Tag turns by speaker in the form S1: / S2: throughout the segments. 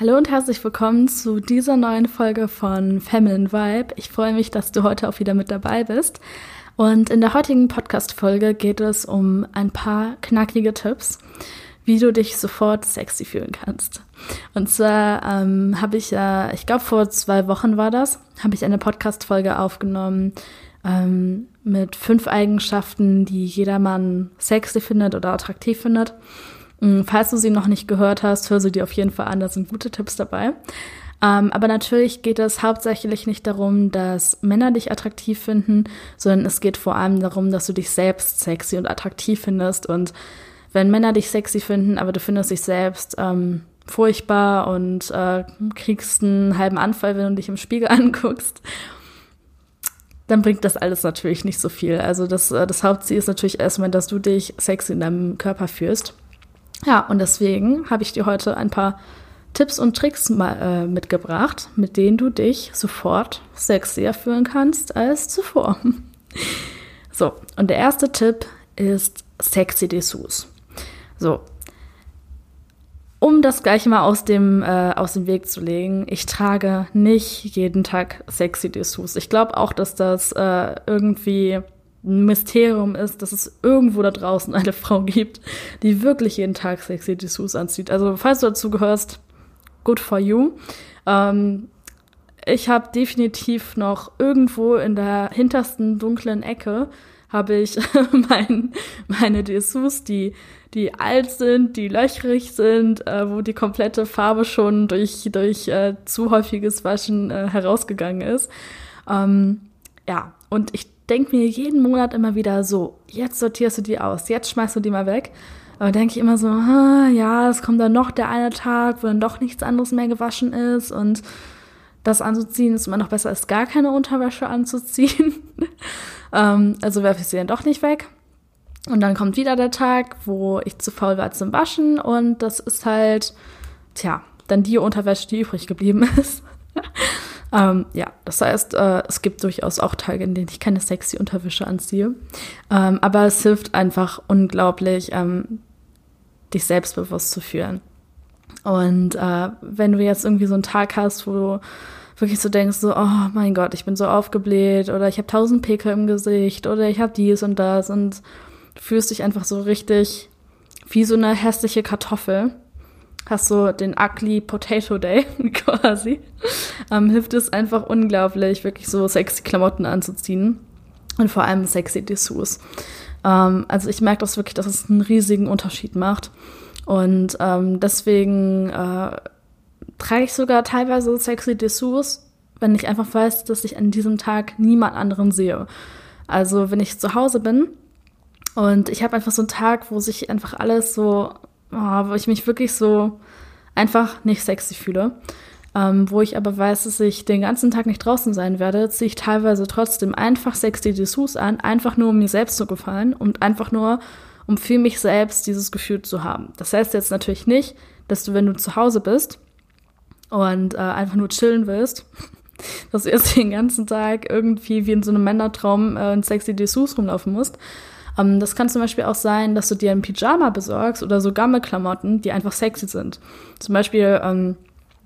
S1: Hallo und herzlich willkommen zu dieser neuen Folge von Feminine Vibe. Ich freue mich, dass du heute auch wieder mit dabei bist. Und in der heutigen Podcast-Folge geht es um ein paar knackige Tipps, wie du dich sofort sexy fühlen kannst. Und zwar ähm, habe ich ja, ich glaube vor zwei Wochen war das, habe ich eine Podcast-Folge aufgenommen ähm, mit fünf Eigenschaften, die jedermann sexy findet oder attraktiv findet. Mm, falls du sie noch nicht gehört hast, hör sie dir auf jeden Fall an, da sind gute Tipps dabei. Ähm, aber natürlich geht es hauptsächlich nicht darum, dass Männer dich attraktiv finden, sondern es geht vor allem darum, dass du dich selbst sexy und attraktiv findest. Und wenn Männer dich sexy finden, aber du findest dich selbst ähm, furchtbar und äh, kriegst einen halben Anfall, wenn du dich im Spiegel anguckst, dann bringt das alles natürlich nicht so viel. Also das, äh, das Hauptziel ist natürlich erstmal, dass du dich sexy in deinem Körper fühlst. Ja, und deswegen habe ich dir heute ein paar Tipps und Tricks mal, äh, mitgebracht, mit denen du dich sofort sexier fühlen kannst als zuvor. So, und der erste Tipp ist sexy Dessous. So, um das gleich mal aus dem, äh, aus dem Weg zu legen, ich trage nicht jeden Tag sexy Dessous. Ich glaube auch, dass das äh, irgendwie ein Mysterium ist, dass es irgendwo da draußen eine Frau gibt, die wirklich jeden Tag sexy Dessous anzieht. Also falls du dazu gehörst, good for you. Ähm, ich habe definitiv noch irgendwo in der hintersten dunklen Ecke habe ich mein, meine Dessous, die, die alt sind, die löchrig sind, äh, wo die komplette Farbe schon durch, durch äh, zu häufiges Waschen äh, herausgegangen ist. Ähm, ja, und ich denke mir jeden Monat immer wieder so, jetzt sortierst du die aus, jetzt schmeißt du die mal weg. Aber denke ich immer so, ja, es kommt dann noch der eine Tag, wo dann doch nichts anderes mehr gewaschen ist und das anzuziehen ist immer noch besser, als gar keine Unterwäsche anzuziehen. ähm, also werfe ich sie dann doch nicht weg. Und dann kommt wieder der Tag, wo ich zu faul war zum Waschen und das ist halt, tja, dann die Unterwäsche, die übrig geblieben ist. Ähm, ja, das heißt, äh, es gibt durchaus auch Tage, in denen ich keine sexy Unterwäsche anziehe. Ähm, aber es hilft einfach unglaublich, ähm, dich selbstbewusst zu fühlen. Und äh, wenn du jetzt irgendwie so einen Tag hast, wo du wirklich so denkst, so, oh mein Gott, ich bin so aufgebläht oder ich habe tausend Pickel im Gesicht oder ich habe dies und das und du fühlst dich einfach so richtig wie so eine hässliche Kartoffel hast so den Ugly Potato Day quasi, ähm, hilft es einfach unglaublich, wirklich so sexy Klamotten anzuziehen und vor allem sexy Dessous. Ähm, also ich merke das wirklich, dass es einen riesigen Unterschied macht und ähm, deswegen äh, trage ich sogar teilweise sexy Dessous, wenn ich einfach weiß, dass ich an diesem Tag niemand anderen sehe. Also wenn ich zu Hause bin und ich habe einfach so einen Tag, wo sich einfach alles so oh, wo ich mich wirklich so einfach nicht sexy fühle. Ähm, wo ich aber weiß, dass ich den ganzen Tag nicht draußen sein werde, ziehe ich teilweise trotzdem einfach sexy Dessous an, einfach nur um mir selbst zu gefallen und einfach nur, um für mich selbst dieses Gefühl zu haben. Das heißt jetzt natürlich nicht, dass du, wenn du zu Hause bist und äh, einfach nur chillen willst, dass du jetzt den ganzen Tag irgendwie wie in so einem Männertraum äh, in sexy Dessous rumlaufen musst, ähm, das kann zum Beispiel auch sein, dass du dir ein Pyjama besorgst oder so Gammelklamotten, die einfach sexy sind. Zum Beispiel ähm,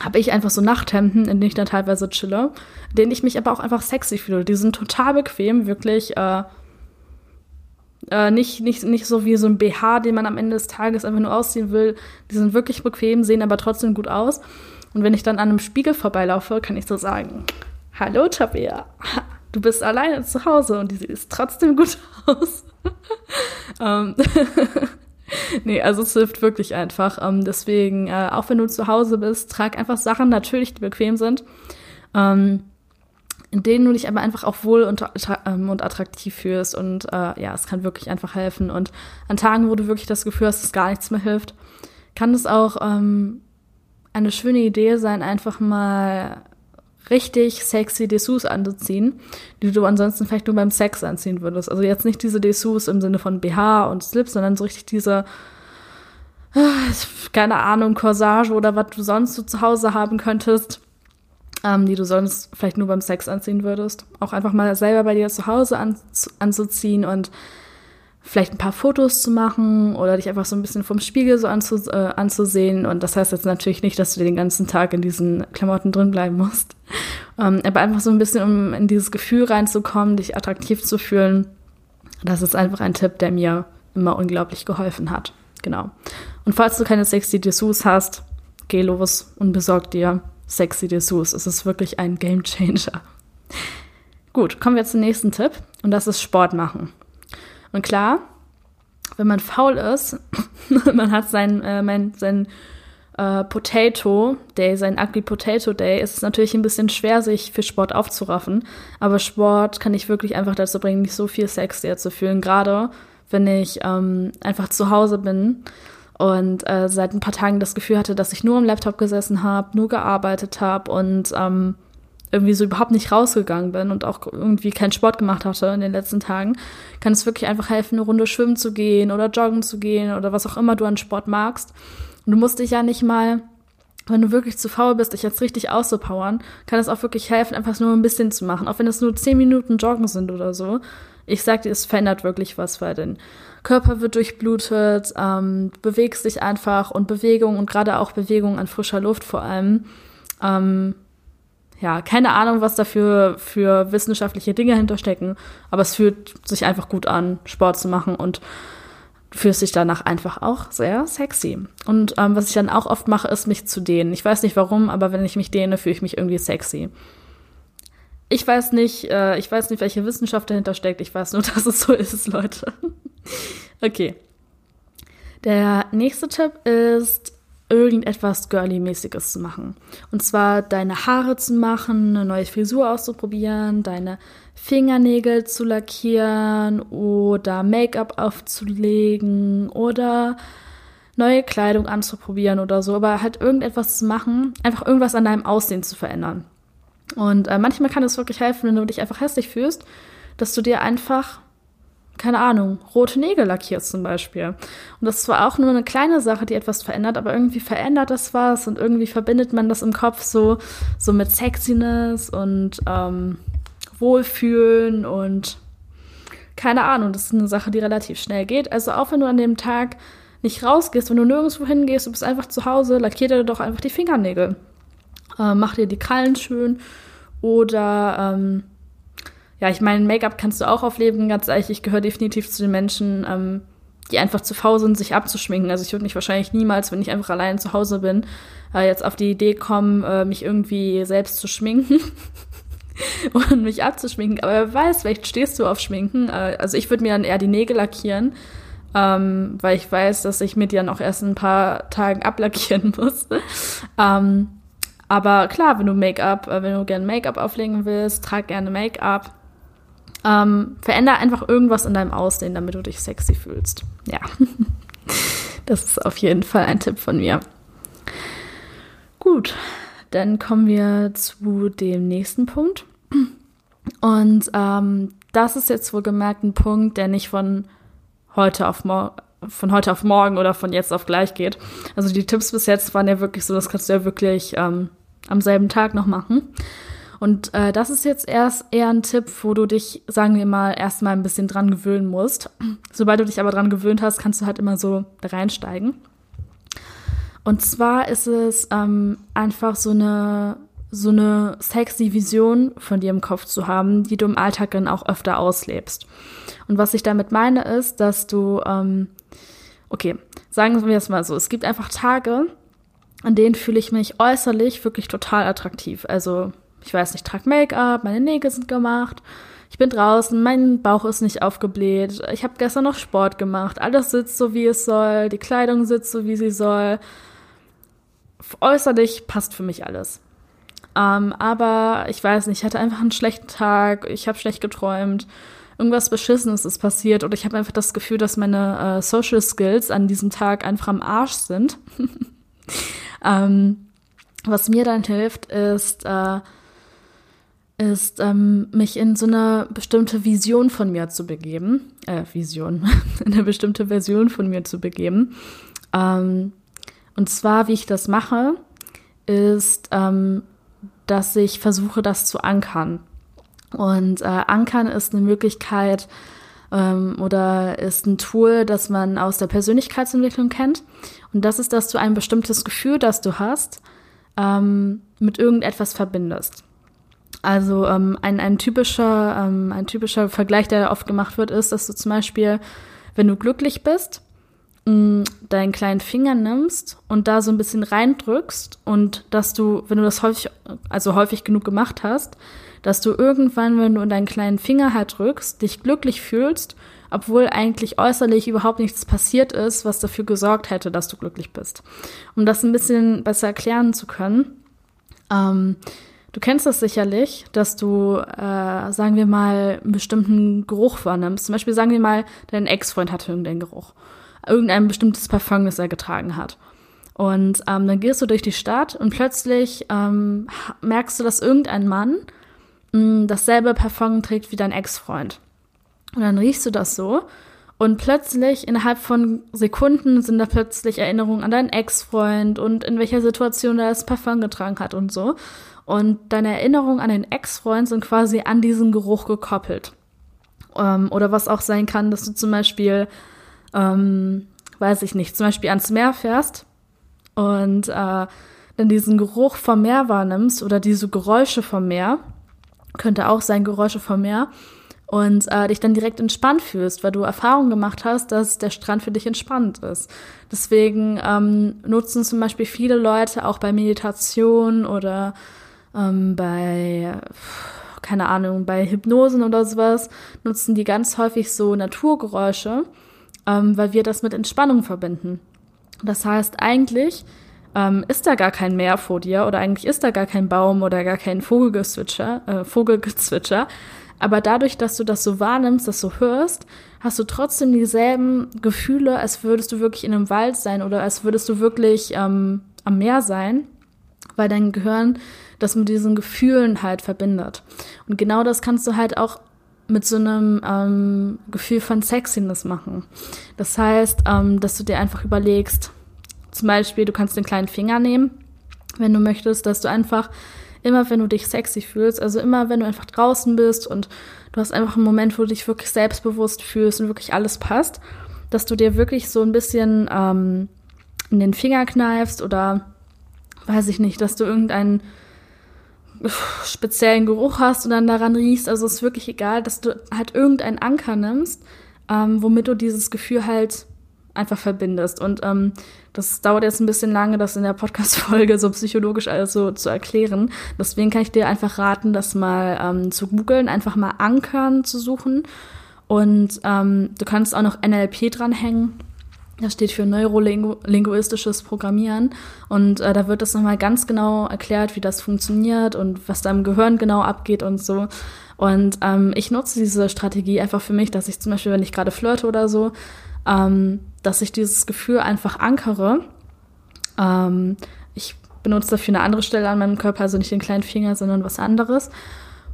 S1: habe ich einfach so Nachthemden, in denen ich dann teilweise chille, in denen ich mich aber auch einfach sexy fühle. Die sind total bequem, wirklich äh, äh, nicht, nicht, nicht so wie so ein BH, den man am Ende des Tages einfach nur ausziehen will. Die sind wirklich bequem, sehen aber trotzdem gut aus. Und wenn ich dann an einem Spiegel vorbeilaufe, kann ich so sagen, hallo Tabea, du bist alleine zu Hause und die sieht trotzdem gut aus. ähm, nee, also es hilft wirklich einfach. Ähm, deswegen, äh, auch wenn du zu Hause bist, trag einfach Sachen natürlich, die bequem sind. Ähm, in denen du dich aber einfach auch wohl und, ähm, und attraktiv fühlst. Und äh, ja, es kann wirklich einfach helfen. Und an Tagen, wo du wirklich das Gefühl hast, dass gar nichts mehr hilft, kann es auch ähm, eine schöne Idee sein, einfach mal richtig sexy Dessous anzuziehen, die du ansonsten vielleicht nur beim Sex anziehen würdest. Also jetzt nicht diese Dessous im Sinne von BH und Slip, sondern so richtig diese, äh, keine Ahnung, Corsage oder was du sonst so zu Hause haben könntest, ähm, die du sonst vielleicht nur beim Sex anziehen würdest. Auch einfach mal selber bei dir zu Hause an, anzuziehen und vielleicht ein paar Fotos zu machen oder dich einfach so ein bisschen vom Spiegel so anzu, äh, anzusehen. Und das heißt jetzt natürlich nicht, dass du den ganzen Tag in diesen Klamotten drin bleiben musst. Ähm, aber einfach so ein bisschen, um in dieses Gefühl reinzukommen, dich attraktiv zu fühlen. Das ist einfach ein Tipp, der mir immer unglaublich geholfen hat. Genau. Und falls du keine sexy Dessous hast, geh los und besorg dir sexy Dessous. Es ist wirklich ein Game Changer. Gut, kommen wir zum nächsten Tipp und das ist Sport machen. Und klar, wenn man faul ist, man hat sein, äh, mein, sein äh, Potato Day, sein Ugly Potato Day, ist es natürlich ein bisschen schwer, sich für Sport aufzuraffen. Aber Sport kann ich wirklich einfach dazu bringen, mich so viel sexier zu fühlen. Gerade wenn ich ähm, einfach zu Hause bin und äh, seit ein paar Tagen das Gefühl hatte, dass ich nur am Laptop gesessen habe, nur gearbeitet habe und ähm, irgendwie so überhaupt nicht rausgegangen bin und auch irgendwie keinen Sport gemacht hatte in den letzten Tagen, kann es wirklich einfach helfen, eine Runde schwimmen zu gehen oder joggen zu gehen oder was auch immer du an Sport magst. Und du musst dich ja nicht mal, wenn du wirklich zu faul bist, dich jetzt richtig auszupowern, kann es auch wirklich helfen, einfach nur ein bisschen zu machen, auch wenn es nur zehn Minuten Joggen sind oder so. Ich sag dir, es verändert wirklich was, weil dein Körper wird durchblutet, ähm, bewegst dich einfach und Bewegung und gerade auch Bewegung an frischer Luft vor allem ähm, ja, keine Ahnung, was dafür für wissenschaftliche Dinge hinterstecken, aber es fühlt sich einfach gut an, Sport zu machen und du fühlst dich danach einfach auch sehr sexy. Und ähm, was ich dann auch oft mache, ist mich zu dehnen. Ich weiß nicht warum, aber wenn ich mich dehne, fühle ich mich irgendwie sexy. Ich weiß nicht, äh, ich weiß nicht, welche Wissenschaft dahinter steckt. Ich weiß nur, dass es so ist, Leute. okay. Der nächste Tipp ist, irgendetwas Girly-mäßiges zu machen. Und zwar deine Haare zu machen, eine neue Frisur auszuprobieren, deine Fingernägel zu lackieren oder Make-up aufzulegen oder neue Kleidung anzuprobieren oder so, aber halt irgendetwas zu machen, einfach irgendwas an deinem Aussehen zu verändern. Und äh, manchmal kann es wirklich helfen, wenn du dich einfach hässlich fühlst, dass du dir einfach keine Ahnung, rote Nägel lackierst zum Beispiel. Und das ist zwar auch nur eine kleine Sache, die etwas verändert, aber irgendwie verändert das was und irgendwie verbindet man das im Kopf so, so mit Sexiness und ähm, Wohlfühlen und keine Ahnung, das ist eine Sache, die relativ schnell geht. Also auch wenn du an dem Tag nicht rausgehst, wenn du nirgendwo hingehst, du bist einfach zu Hause, lackier dir doch einfach die Fingernägel. Äh, mach dir die Krallen schön oder ähm, ja, ich meine, Make-up kannst du auch aufleben, ganz ehrlich. Ich gehöre definitiv zu den Menschen, ähm, die einfach zu faul sind, sich abzuschminken. Also ich würde mich wahrscheinlich niemals, wenn ich einfach allein zu Hause bin, äh, jetzt auf die Idee kommen, äh, mich irgendwie selbst zu schminken und mich abzuschminken. Aber wer weiß, vielleicht stehst du auf Schminken. Äh, also ich würde mir dann eher die Nägel lackieren, ähm, weil ich weiß, dass ich mir die dann auch erst in ein paar Tagen ablackieren muss. ähm, aber klar, wenn du Make-up, äh, wenn du gerne Make-up auflegen willst, trag gerne Make-up. Ähm, veränder einfach irgendwas in deinem Aussehen, damit du dich sexy fühlst. Ja, das ist auf jeden Fall ein Tipp von mir. Gut, dann kommen wir zu dem nächsten Punkt. Und ähm, das ist jetzt wohlgemerkt ein Punkt, der nicht von heute auf morgen von heute auf morgen oder von jetzt auf gleich geht. Also die Tipps bis jetzt waren ja wirklich so, das kannst du ja wirklich ähm, am selben Tag noch machen. Und äh, das ist jetzt erst eher ein Tipp, wo du dich, sagen wir mal, erstmal ein bisschen dran gewöhnen musst. Sobald du dich aber dran gewöhnt hast, kannst du halt immer so reinsteigen. Und zwar ist es ähm, einfach so eine so eine sexy Vision von dir im Kopf zu haben, die du im Alltag dann auch öfter auslebst. Und was ich damit meine, ist, dass du, ähm, okay, sagen wir es mal so, es gibt einfach Tage, an denen fühle ich mich äußerlich wirklich total attraktiv. Also ich weiß nicht, ich trage Make-up, meine Nägel sind gemacht, ich bin draußen, mein Bauch ist nicht aufgebläht, ich habe gestern noch Sport gemacht, alles sitzt so, wie es soll, die Kleidung sitzt so, wie sie soll. Äußerlich passt für mich alles. Ähm, aber ich weiß nicht, ich hatte einfach einen schlechten Tag, ich habe schlecht geträumt, irgendwas Beschissenes ist passiert oder ich habe einfach das Gefühl, dass meine äh, Social Skills an diesem Tag einfach am Arsch sind. ähm, was mir dann hilft, ist, äh, ist, ähm, mich in so eine bestimmte Vision von mir zu begeben. Äh, Vision, in eine bestimmte Version von mir zu begeben. Ähm, und zwar, wie ich das mache, ist, ähm, dass ich versuche, das zu ankern. Und äh, Ankern ist eine Möglichkeit ähm, oder ist ein Tool, das man aus der Persönlichkeitsentwicklung kennt. Und das ist, dass du ein bestimmtes Gefühl, das du hast, ähm, mit irgendetwas verbindest. Also ähm, ein, ein, typischer, ähm, ein typischer Vergleich, der oft gemacht wird, ist, dass du zum Beispiel, wenn du glücklich bist, mh, deinen kleinen Finger nimmst und da so ein bisschen reindrückst und dass du, wenn du das häufig, also häufig genug gemacht hast, dass du irgendwann, wenn du in deinen kleinen Finger halt drückst, dich glücklich fühlst, obwohl eigentlich äußerlich überhaupt nichts passiert ist, was dafür gesorgt hätte, dass du glücklich bist. Um das ein bisschen besser erklären zu können, ähm, du kennst das sicherlich, dass du, äh, sagen wir mal, einen bestimmten Geruch wahrnimmst. Zum Beispiel sagen wir mal, dein Ex-Freund hatte irgendeinen Geruch. Irgendein bestimmtes Parfum, das er getragen hat. Und ähm, dann gehst du durch die Stadt und plötzlich ähm, merkst du, dass irgendein Mann mh, dasselbe Parfum trägt wie dein Ex-Freund. Und dann riechst du das so und plötzlich, innerhalb von Sekunden, sind da plötzlich Erinnerungen an deinen Ex-Freund und in welcher Situation er das Parfum getragen hat und so. Und deine Erinnerungen an den Ex-Freund sind quasi an diesen Geruch gekoppelt. Ähm, oder was auch sein kann, dass du zum Beispiel, ähm, weiß ich nicht, zum Beispiel ans Meer fährst und äh, dann diesen Geruch vom Meer wahrnimmst oder diese Geräusche vom Meer könnte auch sein Geräusche vom Meer und äh, dich dann direkt entspannt fühlst, weil du Erfahrung gemacht hast, dass der Strand für dich entspannt ist. Deswegen ähm, nutzen zum Beispiel viele Leute auch bei Meditation oder ähm, bei, keine Ahnung, bei Hypnosen oder sowas, nutzen die ganz häufig so Naturgeräusche, ähm, weil wir das mit Entspannung verbinden. Das heißt, eigentlich ähm, ist da gar kein Meer vor dir oder eigentlich ist da gar kein Baum oder gar kein Vogelgezwitscher, äh, Vogelgezwitscher. Aber dadurch, dass du das so wahrnimmst, das so hörst, hast du trotzdem dieselben Gefühle, als würdest du wirklich in einem Wald sein oder als würdest du wirklich ähm, am Meer sein, weil dein Gehirn das mit diesen Gefühlen halt verbindet. Und genau das kannst du halt auch mit so einem ähm, Gefühl von Sexiness machen. Das heißt, ähm, dass du dir einfach überlegst, zum Beispiel, du kannst den kleinen Finger nehmen, wenn du möchtest, dass du einfach immer, wenn du dich sexy fühlst, also immer, wenn du einfach draußen bist und du hast einfach einen Moment, wo du dich wirklich selbstbewusst fühlst und wirklich alles passt, dass du dir wirklich so ein bisschen ähm, in den Finger kneifst oder weiß ich nicht, dass du irgendeinen speziellen Geruch hast und dann daran riechst. Also es ist wirklich egal, dass du halt irgendeinen Anker nimmst, ähm, womit du dieses Gefühl halt einfach verbindest. Und ähm, das dauert jetzt ein bisschen lange, das in der Podcast-Folge so psychologisch alles so zu erklären. Deswegen kann ich dir einfach raten, das mal ähm, zu googeln, einfach mal Ankern zu suchen. Und ähm, du kannst auch noch NLP dranhängen. Das steht für neurolinguistisches Programmieren. Und äh, da wird das nochmal ganz genau erklärt, wie das funktioniert und was da im Gehirn genau abgeht und so. Und ähm, ich nutze diese Strategie einfach für mich, dass ich zum Beispiel, wenn ich gerade flirte oder so, ähm, dass ich dieses Gefühl einfach ankere. Ähm, ich benutze dafür eine andere Stelle an meinem Körper, also nicht den kleinen Finger, sondern was anderes.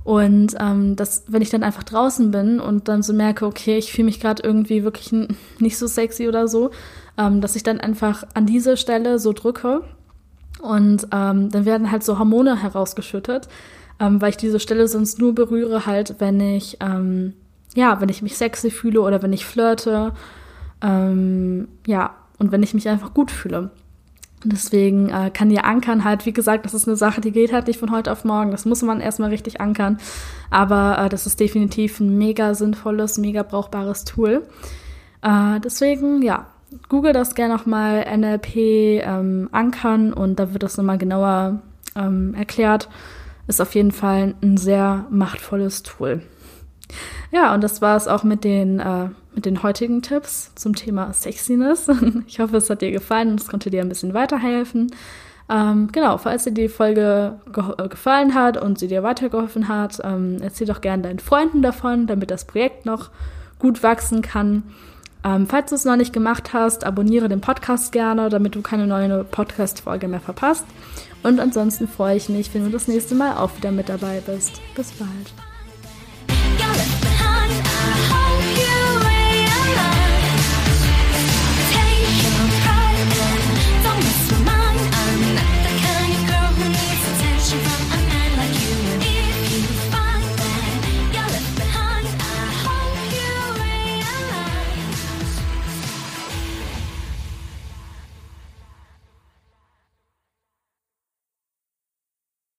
S1: Und ähm, dass, wenn ich dann einfach draußen bin und dann so merke, okay, ich fühle mich gerade irgendwie wirklich nicht so sexy oder so, ähm, dass ich dann einfach an diese Stelle so drücke und ähm, dann werden halt so Hormone herausgeschüttet, ähm, weil ich diese Stelle sonst nur berühre halt, wenn ich ähm, ja, wenn ich mich sexy fühle oder wenn ich flirte ähm, ja, und wenn ich mich einfach gut fühle. Deswegen äh, kann dir ankern halt, wie gesagt, das ist eine Sache, die geht halt nicht von heute auf morgen. Das muss man erstmal richtig ankern. Aber äh, das ist definitiv ein mega sinnvolles, mega brauchbares Tool. Äh, deswegen, ja, google das gerne nochmal NLP ähm, ankern und da wird das nochmal genauer ähm, erklärt. Ist auf jeden Fall ein sehr machtvolles Tool. Ja, und das war es auch mit den, äh, mit den heutigen Tipps zum Thema Sexiness. Ich hoffe, es hat dir gefallen und es konnte dir ein bisschen weiterhelfen. Ähm, genau, falls dir die Folge ge äh, gefallen hat und sie dir weitergeholfen hat, ähm, erzähl doch gerne deinen Freunden davon, damit das Projekt noch gut wachsen kann. Ähm, falls du es noch nicht gemacht hast, abonniere den Podcast gerne, damit du keine neue Podcast-Folge mehr verpasst. Und ansonsten freue ich mich, wenn du das nächste Mal auch wieder mit dabei bist. Bis bald.